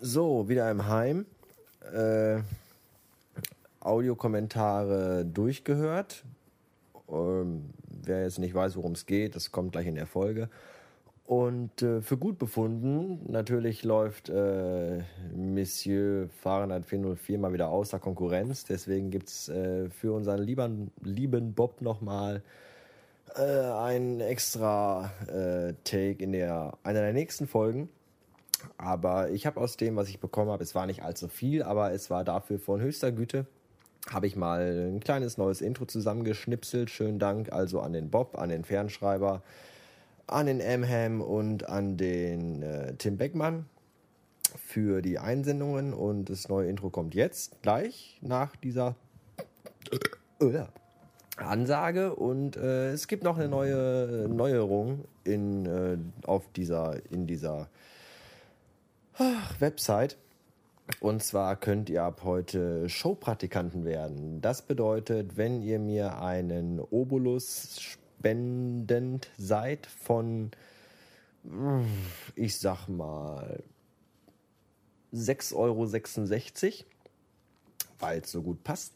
So, wieder im Heim. Äh, Audiokommentare durchgehört. Ähm, wer jetzt nicht weiß, worum es geht, das kommt gleich in der Folge. Und äh, für gut befunden, natürlich läuft äh, Monsieur Fahrenheit 404 mal wieder außer Konkurrenz. Deswegen gibt es äh, für unseren lieben, lieben Bob nochmal äh, einen extra äh, Take in der, einer der nächsten Folgen. Aber ich habe aus dem, was ich bekommen habe, es war nicht allzu viel, aber es war dafür von höchster Güte. Habe ich mal ein kleines neues Intro zusammengeschnipselt. Schönen Dank also an den Bob, an den Fernschreiber, an den Amham und an den äh, Tim Beckmann für die Einsendungen. Und das neue Intro kommt jetzt gleich nach dieser äh, Ansage. Und äh, es gibt noch eine neue Neuerung in, äh, auf dieser, in dieser Website. Und zwar könnt ihr ab heute Showpraktikanten werden. Das bedeutet, wenn ihr mir einen Obolus spendend seid von, ich sag mal, 6,66 Euro, weil es so gut passt,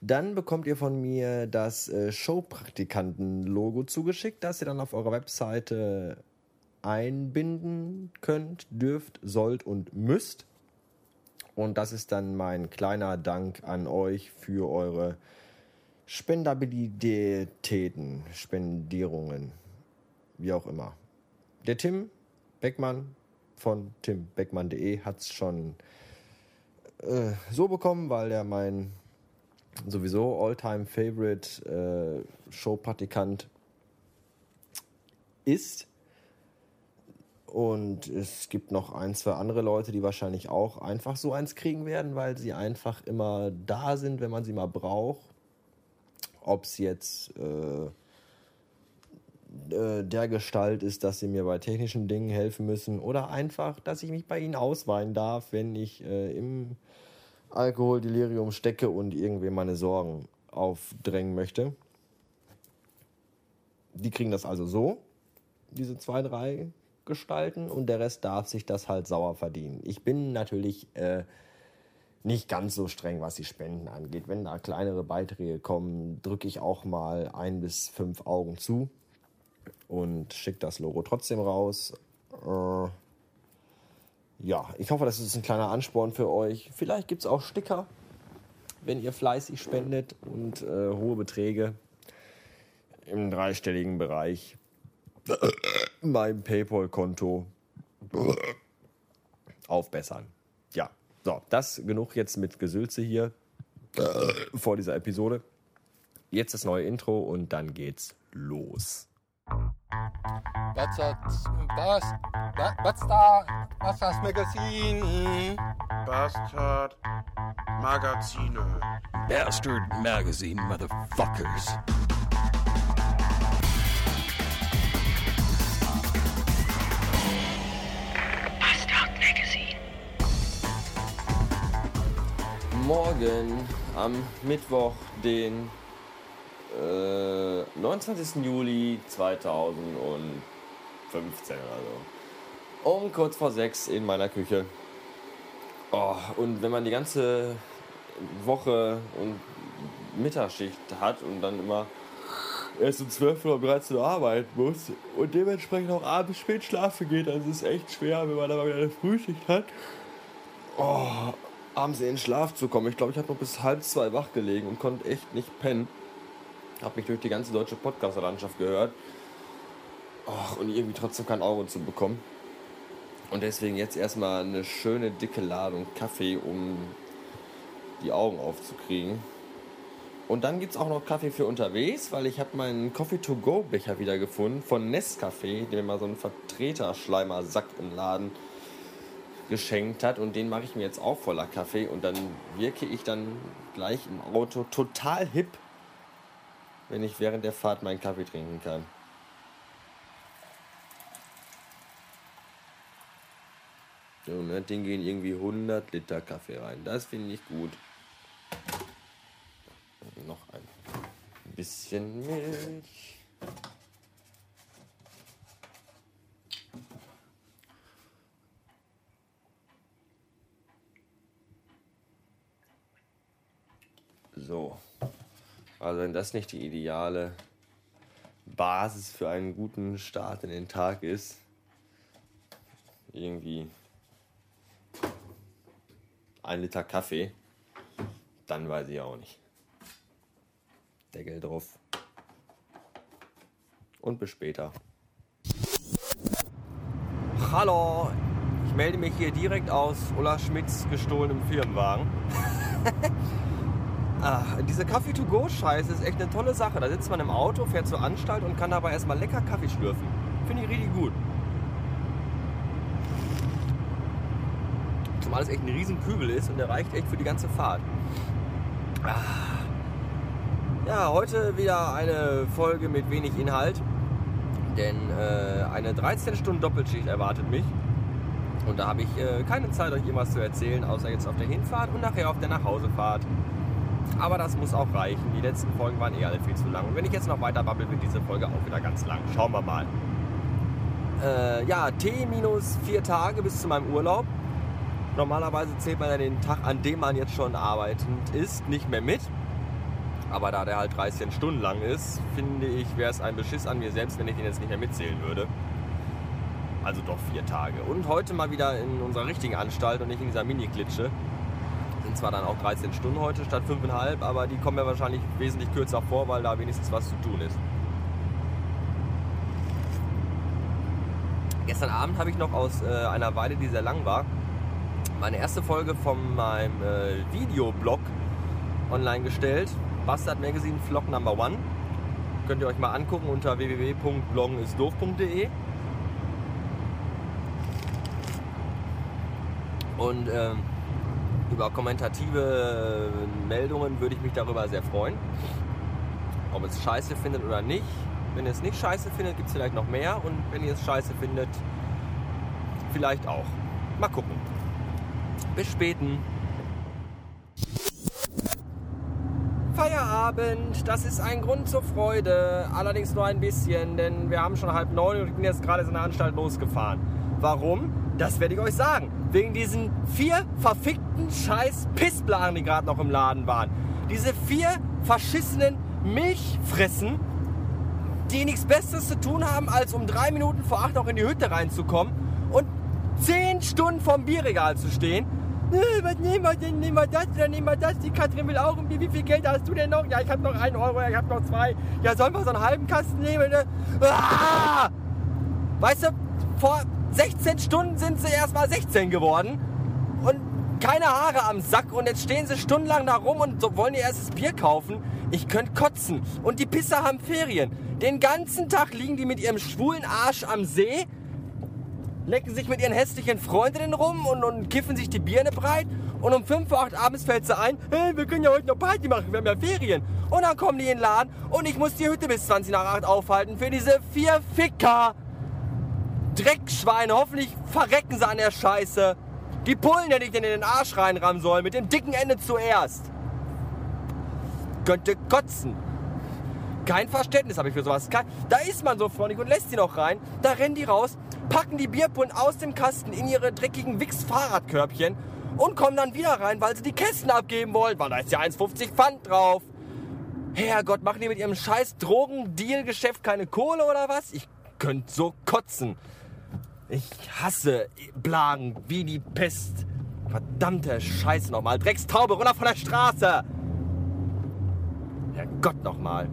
dann bekommt ihr von mir das äh, Showpraktikanten-Logo zugeschickt, das ihr dann auf eurer Webseite einbinden könnt, dürft, sollt und müsst. Und das ist dann mein kleiner Dank an euch für eure Spendabilitäten, Spendierungen, wie auch immer. Der Tim Beckmann von timbeckmann.de hat es schon äh, so bekommen, weil er mein sowieso Alltime favorite äh, Showpraktikant ist. Und es gibt noch ein, zwei andere Leute, die wahrscheinlich auch einfach so eins kriegen werden, weil sie einfach immer da sind, wenn man sie mal braucht. Ob es jetzt äh, äh, der Gestalt ist, dass sie mir bei technischen Dingen helfen müssen oder einfach, dass ich mich bei ihnen ausweinen darf, wenn ich äh, im Alkoholdelirium stecke und irgendwie meine Sorgen aufdrängen möchte. Die kriegen das also so, diese zwei, drei gestalten und der Rest darf sich das halt sauer verdienen. Ich bin natürlich äh, nicht ganz so streng, was die Spenden angeht. Wenn da kleinere Beiträge kommen, drücke ich auch mal ein bis fünf Augen zu und schicke das Logo trotzdem raus. Äh, ja, ich hoffe, das ist ein kleiner Ansporn für euch. Vielleicht gibt es auch Sticker, wenn ihr fleißig spendet und äh, hohe Beträge im dreistelligen Bereich mein PayPal-Konto aufbessern. Ja, so, das genug jetzt mit Gesülze hier vor dieser Episode. Jetzt das neue Intro und dann geht's los. Was hat, was, was, da, was das Magazin? Bastard Magazine. Bastard Magazine, motherfuckers. Morgen am Mittwoch, den äh, 29. Juli 2015 oder so. Um kurz vor sechs in meiner Küche. Oh, und wenn man die ganze Woche und Mittagsschicht hat und dann immer erst um 12 Uhr bereits zur Arbeit muss und dementsprechend auch abends spät schlafen geht, dann ist es echt schwer, wenn man dann mal wieder eine Frühschicht hat. Oh, abends in den Schlaf zu kommen. Ich glaube, ich habe noch bis halb zwei wach gelegen und konnte echt nicht pennen. Habe mich durch die ganze deutsche Podcaster-Landschaft gehört. Och, und irgendwie trotzdem kein Euro zu bekommen. Und deswegen jetzt erstmal eine schöne dicke Ladung Kaffee, um die Augen aufzukriegen. Und dann gibt es auch noch Kaffee für unterwegs, weil ich habe meinen Coffee-to-go-Becher wieder gefunden von Nescafé, der mir mal so einen Vertreter-Schleimer-Sack im Laden geschenkt hat. Und den mache ich mir jetzt auch voller Kaffee. Und dann wirke ich dann gleich im Auto total hip, wenn ich während der Fahrt meinen Kaffee trinken kann. So, ne, den gehen irgendwie 100 Liter Kaffee rein. Das finde ich gut. Noch ein bisschen Milch. So. Also wenn das nicht die ideale Basis für einen guten Start in den Tag ist, irgendwie ein Liter Kaffee, dann weiß ich auch nicht. Deckel drauf. Und bis später. Hallo, ich melde mich hier direkt aus Ulla Schmidts gestohlenem Firmenwagen. ah, diese Kaffee-to-go-Scheiße ist echt eine tolle Sache. Da sitzt man im Auto, fährt zur Anstalt und kann dabei erstmal lecker Kaffee schlürfen. Finde ich richtig gut. Zumal es echt ein riesen Kübel ist und der reicht echt für die ganze Fahrt. Ah. Ja, heute wieder eine Folge mit wenig Inhalt. Denn äh, eine 13 Stunden Doppelschicht erwartet mich. Und da habe ich äh, keine Zeit, euch irgendwas zu erzählen, außer jetzt auf der Hinfahrt und nachher auf der Nachhausefahrt. Aber das muss auch reichen. Die letzten Folgen waren eh alle viel zu lang. Und wenn ich jetzt noch weiter babbel, wird diese Folge auch wieder ganz lang. Schauen wir mal. Äh, ja, T minus vier Tage bis zu meinem Urlaub. Normalerweise zählt man ja den Tag, an dem man jetzt schon arbeitend ist, nicht mehr mit. Aber da der halt 13 Stunden lang ist, finde ich, wäre es ein Beschiss an mir selbst, wenn ich den jetzt nicht mehr mitzählen würde. Also doch vier Tage. Und heute mal wieder in unserer richtigen Anstalt und nicht in dieser Mini-Klitsche. Sind zwar dann auch 13 Stunden heute statt 5,5, aber die kommen mir wahrscheinlich wesentlich kürzer vor, weil da wenigstens was zu tun ist. Gestern Abend habe ich noch aus äh, einer Weile, die sehr lang war, meine erste Folge von meinem äh, Videoblog online gestellt. Bastard Magazine Vlog Number One. Könnt ihr euch mal angucken unter www.bloggenistdoof.de. Und ähm, über kommentative äh, Meldungen würde ich mich darüber sehr freuen. Ob es scheiße findet oder nicht. Wenn ihr es nicht scheiße findet, gibt es vielleicht noch mehr. Und wenn ihr es scheiße findet, vielleicht auch. Mal gucken. Bis späten. Feierabend, das ist ein Grund zur Freude, allerdings nur ein bisschen, denn wir haben schon halb neun und ich bin jetzt gerade in der Anstalt losgefahren. Warum? Das werde ich euch sagen. Wegen diesen vier verfickten scheiß Pissblagen, die gerade noch im Laden waren. Diese vier verschissenen Milchfressen, die nichts Besseres zu tun haben, als um drei Minuten vor acht noch in die Hütte reinzukommen und zehn Stunden vorm Bierregal zu stehen was nehmen wir denn? Nehmen wir das oder nehmen wir das? Die Katrin will auch irgendwie, wie viel Geld hast du denn noch? Ja, ich habe noch einen Euro, ich habe noch zwei. Ja, sollen wir so einen halben Kasten nehmen? Ne? Ah! Weißt du, vor 16 Stunden sind sie erst mal 16 geworden und keine Haare am Sack und jetzt stehen sie stundenlang da rum und wollen ihr erstes Bier kaufen. Ich könnte kotzen. Und die Pisser haben Ferien. Den ganzen Tag liegen die mit ihrem schwulen Arsch am See lecken sich mit ihren hässlichen Freundinnen rum und, und kiffen sich die Birne breit. Und um 5 Uhr 8 abends fällt sie ein, hey, wir können ja heute noch Party machen, wir haben ja Ferien. Und dann kommen die in den Laden und ich muss die Hütte bis 20 nach 8 aufhalten für diese vier Ficker. Dreckschweine, hoffentlich verrecken sie an der Scheiße. Die Pullen hätte ich denen in den Arsch reinrammen sollen, mit dem dicken Ende zuerst. Könnte kotzen. Kein Verständnis habe ich für sowas. Da ist man so freundlich und lässt sie noch rein. Da rennen die raus, packen die Bierpullen aus dem Kasten in ihre dreckigen Wix-Fahrradkörbchen und kommen dann wieder rein, weil sie die Kästen abgeben wollen, weil da ist ja 1,50 Pfand drauf. Herrgott, machen die mit ihrem scheiß Drogen-Deal-Geschäft keine Kohle oder was? Ich könnte so kotzen. Ich hasse Blagen wie die Pest. Verdammte Scheiße nochmal. Dreckstaube, runter von der Straße. Herrgott nochmal.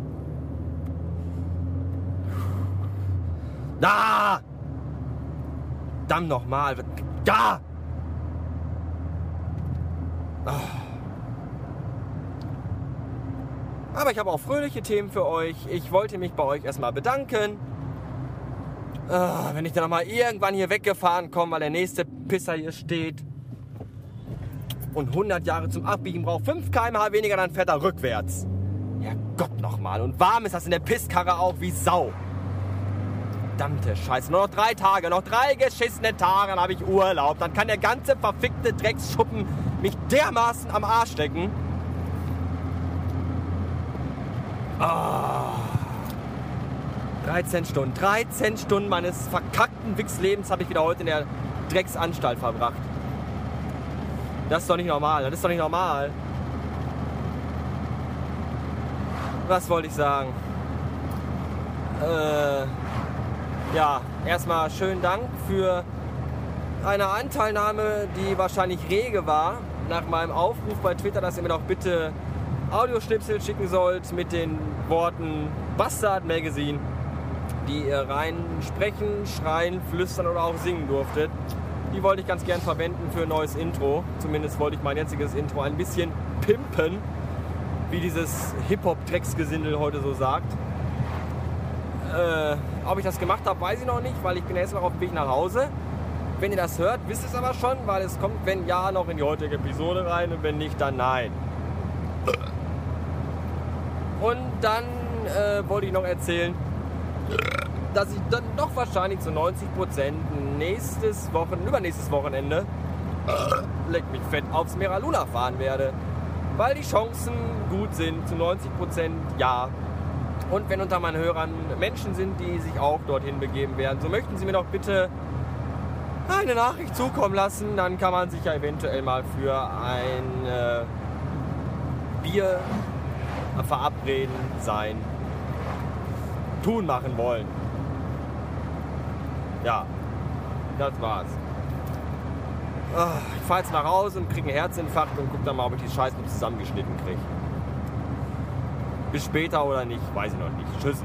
Da! Verdammt nochmal. Da! Ah. Aber ich habe auch fröhliche Themen für euch. Ich wollte mich bei euch erstmal bedanken. Ah, wenn ich dann mal irgendwann hier weggefahren komme, weil der nächste Pisser hier steht und 100 Jahre zum Abbiegen braucht, 5 km/h weniger, dann fährt er rückwärts. Ja Gott nochmal. Und warm ist das in der Pisskarre auch wie Sau verdammte Scheiße. Nur noch drei Tage, noch drei geschissene Tage, dann habe ich Urlaub. Dann kann der ganze verfickte Drecksschuppen mich dermaßen am Arsch stecken. Oh. 13 Stunden, 13 Stunden meines verkackten Wichslebens habe ich wieder heute in der Drecksanstalt verbracht. Das ist doch nicht normal, das ist doch nicht normal. was wollte ich sagen? Äh, ja, erstmal schönen Dank für eine Anteilnahme, die wahrscheinlich rege war, nach meinem Aufruf bei Twitter, dass ihr mir doch bitte Audioschnipsel schicken sollt mit den Worten Bastard Magazine, die ihr rein sprechen, schreien, flüstern oder auch singen durftet. Die wollte ich ganz gern verwenden für ein neues Intro. Zumindest wollte ich mein jetziges Intro ein bisschen pimpen, wie dieses Hip-Hop-Drecksgesindel heute so sagt. Äh, ob ich das gemacht habe, weiß ich noch nicht, weil ich bin erst noch auf dem Weg nach Hause. Wenn ihr das hört, wisst ihr es aber schon, weil es kommt, wenn ja, noch in die heutige Episode rein und wenn nicht, dann nein. Und dann äh, wollte ich noch erzählen, dass ich dann doch wahrscheinlich zu 90% nächstes Wochen, übernächstes Wochenende, leck mich fett, aufs Mera Luna fahren werde. Weil die Chancen gut sind, zu 90% ja. Und wenn unter meinen Hörern Menschen sind, die sich auch dorthin begeben werden, so möchten sie mir doch bitte eine Nachricht zukommen lassen, dann kann man sich ja eventuell mal für ein äh, Bier verabreden sein, tun machen wollen. Ja, das war's. Ah, Ich fahr jetzt nach Hause und krieg einen Herzinfarkt und guck dann mal, ob ich die Scheiße zusammengeschnitten krieg. Bis später oder nicht, weiß ich noch nicht. Tschüss.